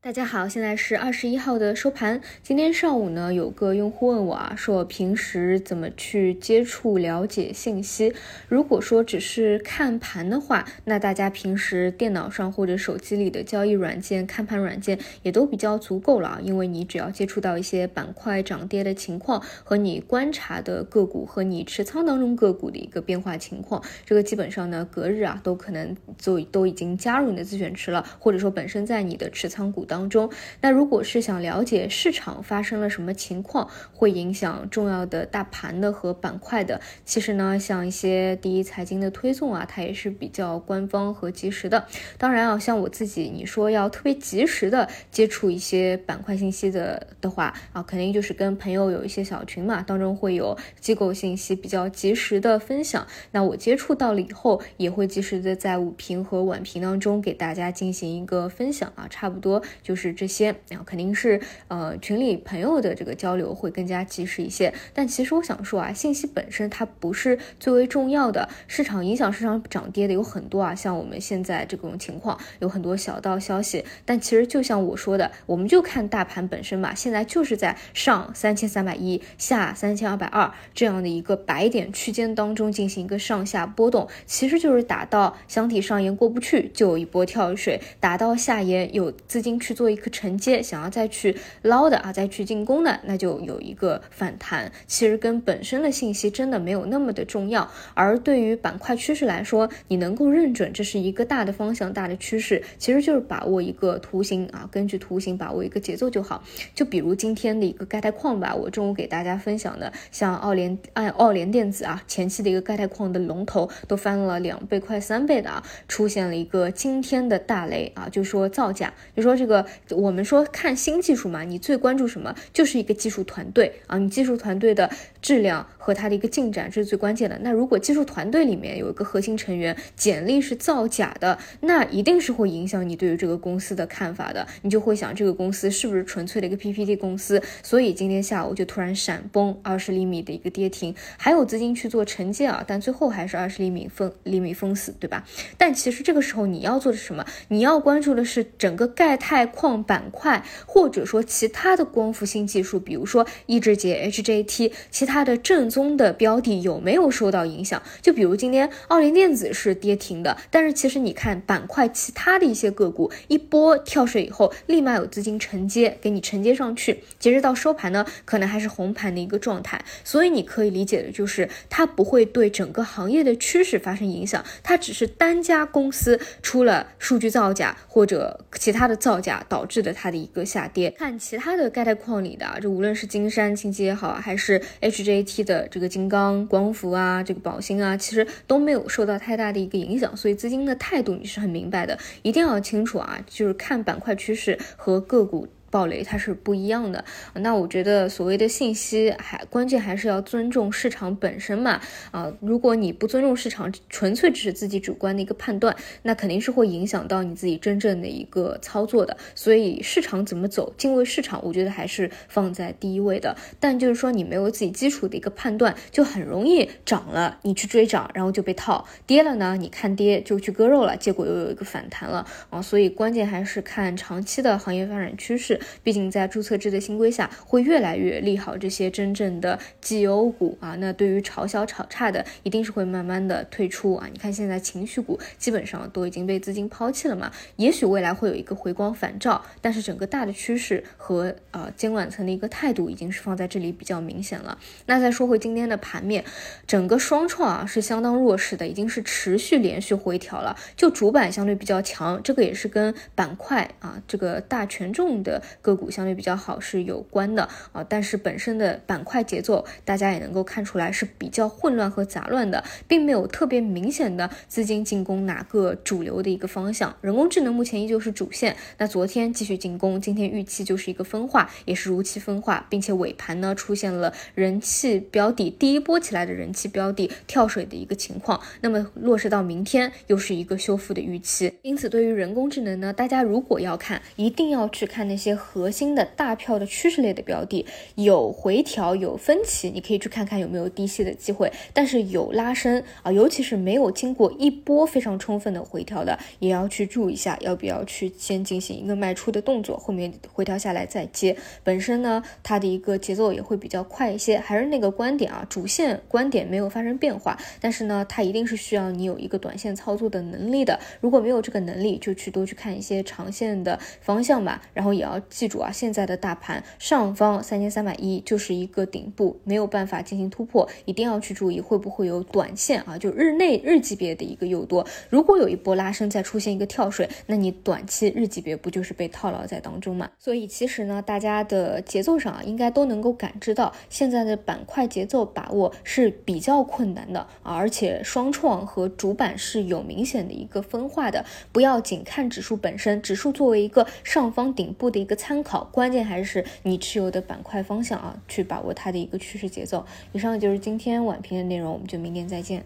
大家好，现在是二十一号的收盘。今天上午呢，有个用户问我啊，说我平时怎么去接触了解信息？如果说只是看盘的话，那大家平时电脑上或者手机里的交易软件、看盘软件也都比较足够了啊。因为你只要接触到一些板块涨跌的情况和你观察的个股和你持仓当中个股的一个变化情况，这个基本上呢，隔日啊都可能就都已经加入你的自选池了，或者说本身在你的持仓股当。中，那如果是想了解市场发生了什么情况，会影响重要的大盘的和板块的，其实呢，像一些第一财经的推送啊，它也是比较官方和及时的。当然啊，像我自己，你说要特别及时的接触一些板块信息的的话啊，肯定就是跟朋友有一些小群嘛，当中会有机构信息比较及时的分享。那我接触到了以后，也会及时的在午评和晚评当中给大家进行一个分享啊，差不多。就是这些，然后肯定是呃群里朋友的这个交流会更加及时一些。但其实我想说啊，信息本身它不是最为重要的，市场影响市场涨跌的有很多啊，像我们现在这种情况有很多小道消息。但其实就像我说的，我们就看大盘本身嘛，现在就是在上三千三百一，下三千二百二这样的一个白点区间当中进行一个上下波动，其实就是打到箱体上沿过不去就有一波跳水，打到下沿有资金。去做一个承接，想要再去捞的啊，再去进攻的，那就有一个反弹。其实跟本身的信息真的没有那么的重要。而对于板块趋势来说，你能够认准这是一个大的方向、大的趋势，其实就是把握一个图形啊，根据图形把握一个节奏就好。就比如今天的一个钙钛矿吧，我中午给大家分享的，像奥联爱奥联电子啊，前期的一个钙钛矿的龙头都翻了两倍快三倍的啊，出现了一个惊天的大雷啊，就说造假，就说这个。我们说看新技术嘛，你最关注什么？就是一个技术团队啊，你技术团队的质量和它的一个进展，这是最关键的。那如果技术团队里面有一个核心成员简历是造假的，那一定是会影响你对于这个公司的看法的。你就会想这个公司是不是纯粹的一个 PPT 公司？所以今天下午就突然闪崩二十厘米的一个跌停，还有资金去做承接啊，但最后还是二十厘米封厘米封死，对吧？但其实这个时候你要做的是什么？你要关注的是整个钙钛矿板块，或者说其他的光伏新技术，比如说抑制节 HJT，其他的正宗的标的有没有受到影响？就比如今天奥联电子是跌停的，但是其实你看板块其他的一些个股一波跳水以后，立马有资金承接，给你承接上去，截止到收盘呢，可能还是红盘的一个状态。所以你可以理解的就是，它不会对整个行业的趋势发生影响，它只是单家公司出了数据造假或者其他的造假导致。的它的一个下跌，看其他的钙钛矿里的，就无论是金山、清洁也好，还是 HJT 的这个金刚、光伏啊，这个宝兴啊，其实都没有受到太大的一个影响，所以资金的态度你是很明白的，一定要清楚啊，就是看板块趋势和个股。暴雷它是不一样的，那我觉得所谓的信息还关键还是要尊重市场本身嘛，啊，如果你不尊重市场，纯粹只是自己主观的一个判断，那肯定是会影响到你自己真正的一个操作的。所以市场怎么走，敬畏市场，我觉得还是放在第一位的。但就是说你没有自己基础的一个判断，就很容易涨了你去追涨，然后就被套；跌了呢，你看跌就去割肉了，结果又有一个反弹了啊。所以关键还是看长期的行业发展趋势。毕竟在注册制的新规下，会越来越利好这些真正的绩优股啊。那对于炒小炒差的，一定是会慢慢的退出啊。你看现在情绪股基本上都已经被资金抛弃了嘛。也许未来会有一个回光返照，但是整个大的趋势和呃监管层的一个态度已经是放在这里比较明显了。那再说回今天的盘面，整个双创啊是相当弱势的，已经是持续连续回调了。就主板相对比较强，这个也是跟板块啊这个大权重的。个股相对比较好是有关的啊，但是本身的板块节奏大家也能够看出来是比较混乱和杂乱的，并没有特别明显的资金进攻哪个主流的一个方向。人工智能目前依旧是主线，那昨天继续进攻，今天预期就是一个分化，也是如期分化，并且尾盘呢出现了人气标的第一波起来的人气标的跳水的一个情况。那么落实到明天又是一个修复的预期，因此对于人工智能呢，大家如果要看，一定要去看那些。核心的大票的趋势类的标的，有回调有分歧，你可以去看看有没有低吸的机会。但是有拉升啊，尤其是没有经过一波非常充分的回调的，也要去注意一下，要不要去先进行一个卖出的动作，后面回调下来再接。本身呢，它的一个节奏也会比较快一些。还是那个观点啊，主线观点没有发生变化，但是呢，它一定是需要你有一个短线操作的能力的。如果没有这个能力，就去多去看一些长线的方向吧。然后也要记住啊，现在的大盘上方三千三百一就是一个顶部，没有办法进行突破，一定要去注意会不会有短线啊，就日内日级别的一个诱多。如果有一波拉升再出现一个跳水，那你短期日级别不就是被套牢在当中嘛？所以其实呢，大家的节奏上啊，应该都能够感知到现在的板块节奏把握是比较困难的啊，而且双创和主板是有明显的一个分化的。不要仅看指数本身，指数作为一个上方顶部的一个参考，关键还是你持有的板块方向啊，去把握它的一个趋势节奏。以上就是今天晚评的内容，我们就明天再见。